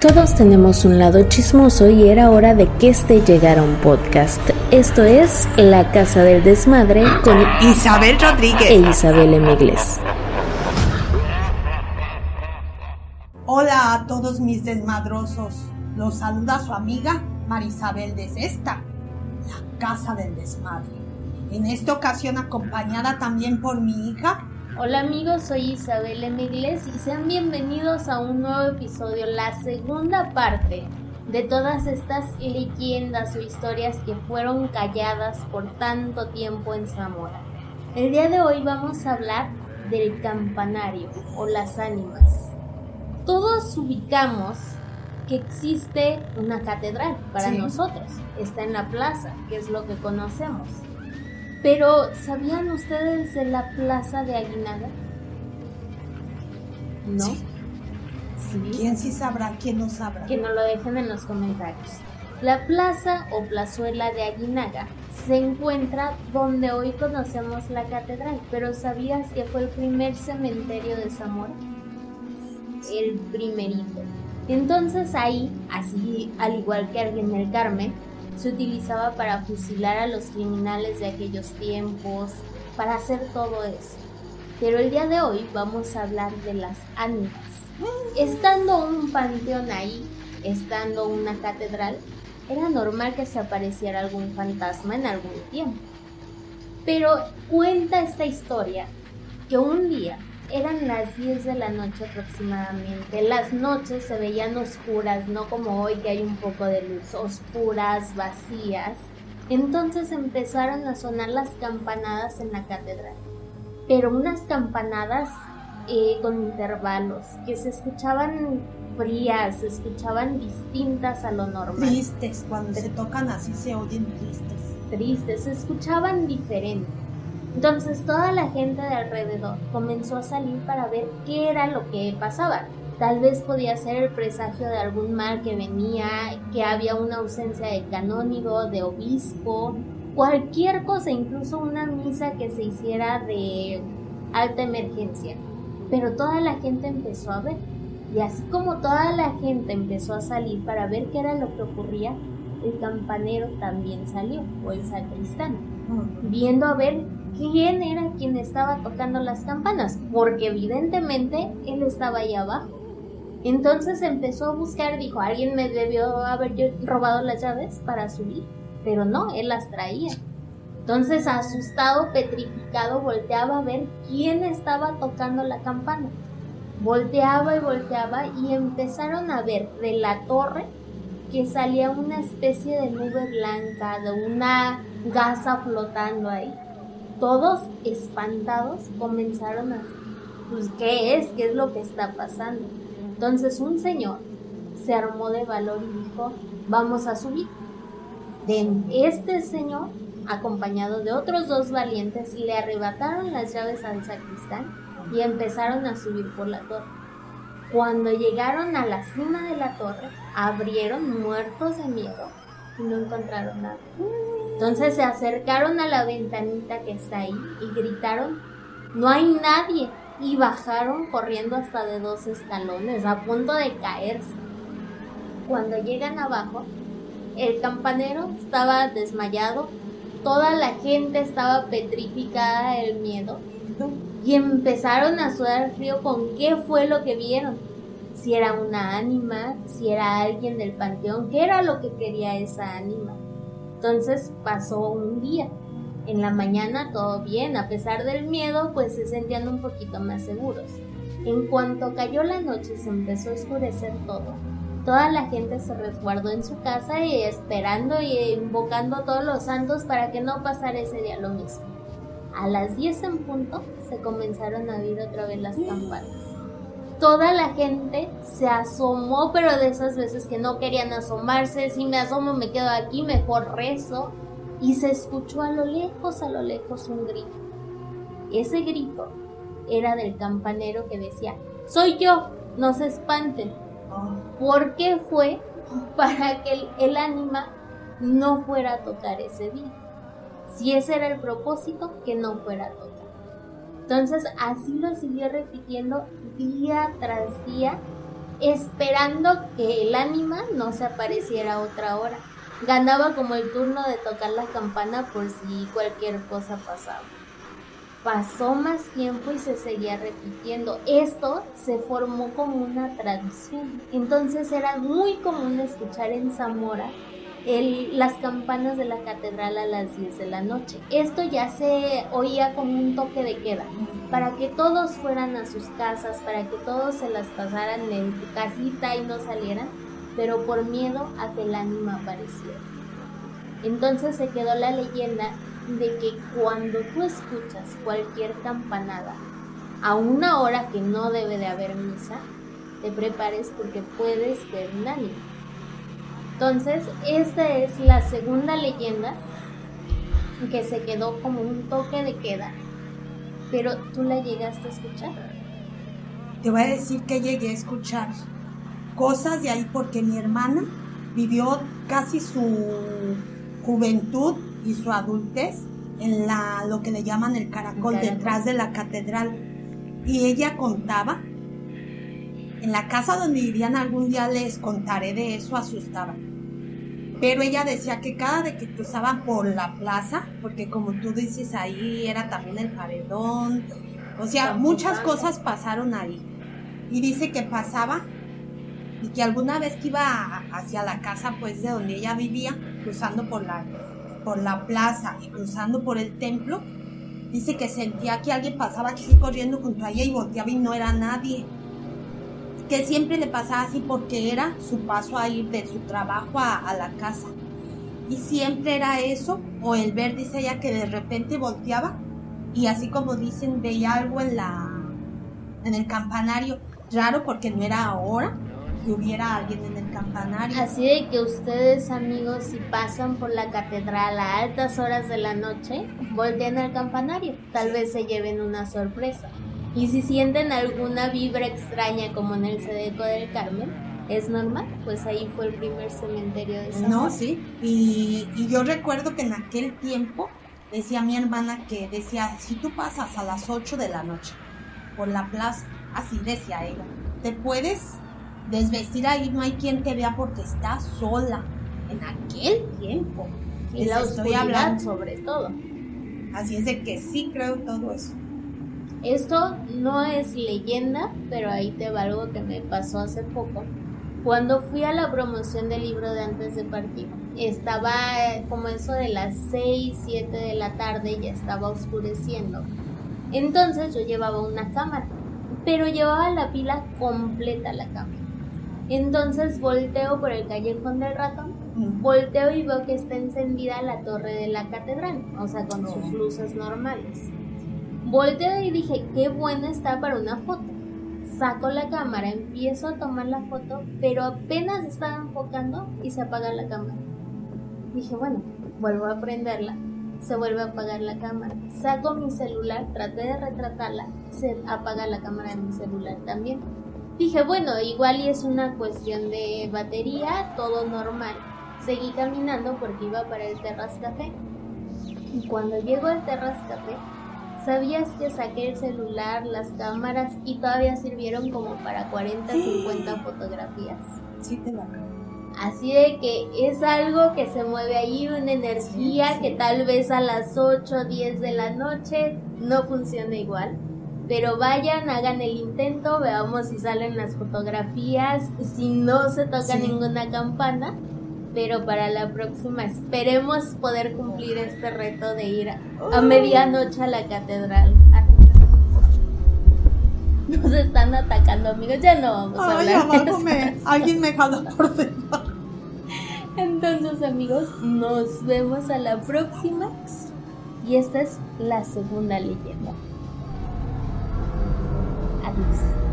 Todos tenemos un lado chismoso y era hora de que este llegara un podcast. Esto es La Casa del Desmadre con Isabel Rodríguez e Isabel Emigles. Hola a todos mis desmadrosos. Los saluda su amiga Marisabel de esta, La Casa del Desmadre. En esta ocasión acompañada también por mi hija Hola amigos, soy Isabel Emigles y sean bienvenidos a un nuevo episodio, la segunda parte de todas estas leyendas o historias que fueron calladas por tanto tiempo en Zamora. El día de hoy vamos a hablar del campanario o las ánimas. Todos ubicamos que existe una catedral para nosotros, está en la plaza, que es lo que conocemos. Pero, ¿sabían ustedes de la plaza de Aguinaga? ¿No? Sí. ¿Quién sí sabrá? ¿Quién no sabrá? Que nos lo dejen en los comentarios. La plaza o plazuela de Aguinaga se encuentra donde hoy conocemos la catedral, pero ¿sabías que fue el primer cementerio de Zamora? El primerito. Entonces ahí, así al igual que en el Carmen, se utilizaba para fusilar a los criminales de aquellos tiempos, para hacer todo eso. Pero el día de hoy vamos a hablar de las ánimas. Estando un panteón ahí, estando una catedral, era normal que se apareciera algún fantasma en algún tiempo. Pero cuenta esta historia que un día eran las 10 de la noche aproximadamente. Las noches se veían oscuras, no como hoy que hay un poco de luz, oscuras, vacías. Entonces empezaron a sonar las campanadas en la catedral. Pero unas campanadas eh, con intervalos, que se escuchaban frías, se escuchaban distintas a lo normal. Tristes, cuando se tocan así se oyen tristes. Tristes, se escuchaban diferentes. Entonces toda la gente de alrededor comenzó a salir para ver qué era lo que pasaba. Tal vez podía ser el presagio de algún mal que venía, que había una ausencia de canónigo, de obispo, cualquier cosa, incluso una misa que se hiciera de alta emergencia. Pero toda la gente empezó a ver. Y así como toda la gente empezó a salir para ver qué era lo que ocurría, el campanero también salió, o el sacristán, viendo a ver quién era quien estaba tocando las campanas, porque evidentemente él estaba ahí abajo. Entonces empezó a buscar, dijo, alguien me debió haber robado las llaves para subir, pero no, él las traía. Entonces, asustado, petrificado, volteaba a ver quién estaba tocando la campana. Volteaba y volteaba y empezaron a ver de la torre que salía una especie de nube blanca, de una gasa flotando ahí todos espantados comenzaron a, pues, ¿qué es? ¿Qué es lo que está pasando? Entonces un señor se armó de valor y dijo, vamos a subir. De este señor, acompañado de otros dos valientes, le arrebataron las llaves al sacristán y empezaron a subir por la torre. Cuando llegaron a la cima de la torre, abrieron muertos de miedo y no encontraron nada. Entonces se acercaron a la ventanita que está ahí y gritaron, no hay nadie. Y bajaron corriendo hasta de dos escalones, a punto de caerse. Cuando llegan abajo, el campanero estaba desmayado, toda la gente estaba petrificada del miedo y empezaron a sudar frío con qué fue lo que vieron. Si era una ánima, si era alguien del panteón, qué era lo que quería esa ánima. Entonces pasó un día. En la mañana todo bien, a pesar del miedo, pues se sentían un poquito más seguros. En cuanto cayó la noche se empezó a oscurecer todo, toda la gente se resguardó en su casa y esperando y invocando a todos los santos para que no pasara ese día lo mismo. A las 10 en punto se comenzaron a oír otra vez las campanas toda la gente se asomó, pero de esas veces que no querían asomarse, si me asomo me quedo aquí, mejor rezo. Y se escuchó a lo lejos, a lo lejos un grito. Ese grito era del campanero que decía, soy yo, no se espanten. ¿Por qué fue? Para que el, ánima no fuera a tocar ese día. Si ese era el propósito, que no fuera a tocar. Entonces así lo siguió repitiendo día tras día esperando que el ánima no se apareciera otra hora. Ganaba como el turno de tocar la campana por si cualquier cosa pasaba. Pasó más tiempo y se seguía repitiendo. Esto se formó como una tradición. Entonces era muy común escuchar en Zamora las campanas de la catedral a las 10 de la noche. Esto ya se oía como un toque de queda, para que todos fueran a sus casas, para que todos se las pasaran en su casita y no salieran, pero por miedo a que el ánima apareciera. Entonces se quedó la leyenda de que cuando tú escuchas cualquier campanada a una hora que no debe de haber misa, te prepares porque puedes ver un ánima. Entonces, esta es la segunda leyenda que se quedó como un toque de queda. Pero tú la llegaste a escuchar. Te voy a decir que llegué a escuchar cosas de ahí porque mi hermana vivió casi su juventud y su adultez en la lo que le llaman el caracol, el caracol. detrás de la catedral y ella contaba en la casa donde vivían algún día les contaré de eso asustaban pero ella decía que cada vez que cruzaban por la plaza, porque como tú dices ahí era también el paredón, o sea, muchas cosas pasaron ahí. Y dice que pasaba y que alguna vez que iba hacia la casa pues de donde ella vivía, cruzando por la, por la plaza y cruzando por el templo, dice que sentía que alguien pasaba aquí corriendo junto a ella y volteaba y no era nadie que siempre le pasaba así porque era su paso a ir de su trabajo a, la casa. Y siempre era eso, o el ver, dice ella, que de repente volteaba y así como dicen, veía algo en la en el campanario. Raro porque no era ahora que hubiera alguien en el campanario. Así de que ustedes, amigos, si pasan por la catedral a altas horas de la noche, volteen al campanario. Tal vez se lleven una sorpresa. Y si sienten alguna vibra extraña como en el Sedeco del Carmen, es normal, pues ahí fue el primer cementerio de San No, sí, y, yo recuerdo que en aquel tiempo decía mi hermana que decía, si tú pasas a las 8 de la noche por la plaza, así decía ella, te puedes desvestir ahí, no hay quien te vea porque estás sola. En aquel tiempo. Y la oscuridad sobre todo. Así es de que sí creo todo eso. Esto no es leyenda, pero ahí te va algo que me pasó hace poco. Cuando fui a la promoción del libro de antes de partir, estaba como eso de las 6, 7 de la tarde, ya estaba oscureciendo. Entonces yo llevaba una cámara, pero llevaba la pila completa la cámara. Entonces volteo por el callejón del ratón, volteo y veo que está encendida la torre de la catedral, o sea, con sus luces normales. Volteo y dije, qué buena está para una foto. Saco la cámara, empiezo a tomar la foto, pero apenas estaba enfocando y se apaga la cámara. Dije, bueno, vuelvo a prenderla, se vuelve a apagar la cámara. Saco mi celular, traté de retratarla, se apaga la cámara de mi celular también. Dije, bueno, igual y es una cuestión de batería, todo normal. Seguí caminando porque iba para el Terras Café. Y cuando llego al Terras Café, ¿Sabías que saqué el celular, las cámaras y todavía sirvieron como para 40, 50 fotografías? Sí, te lo Así de que es algo que se mueve ahí, una energía que tal vez a las 8 o 10 de la noche no funciona igual. Pero vayan, hagan el intento, veamos si salen las fotografías, si no se toca ninguna campana pero para la próxima esperemos poder cumplir este reto de ir a, oh. medianoche a la catedral. Nos están atacando, amigos, ya no vamos a Ay, hablar. De me, alguien me jala por dentro. Entonces, amigos, nos vemos a la próxima. Y esta es la segunda leyenda. Adiós.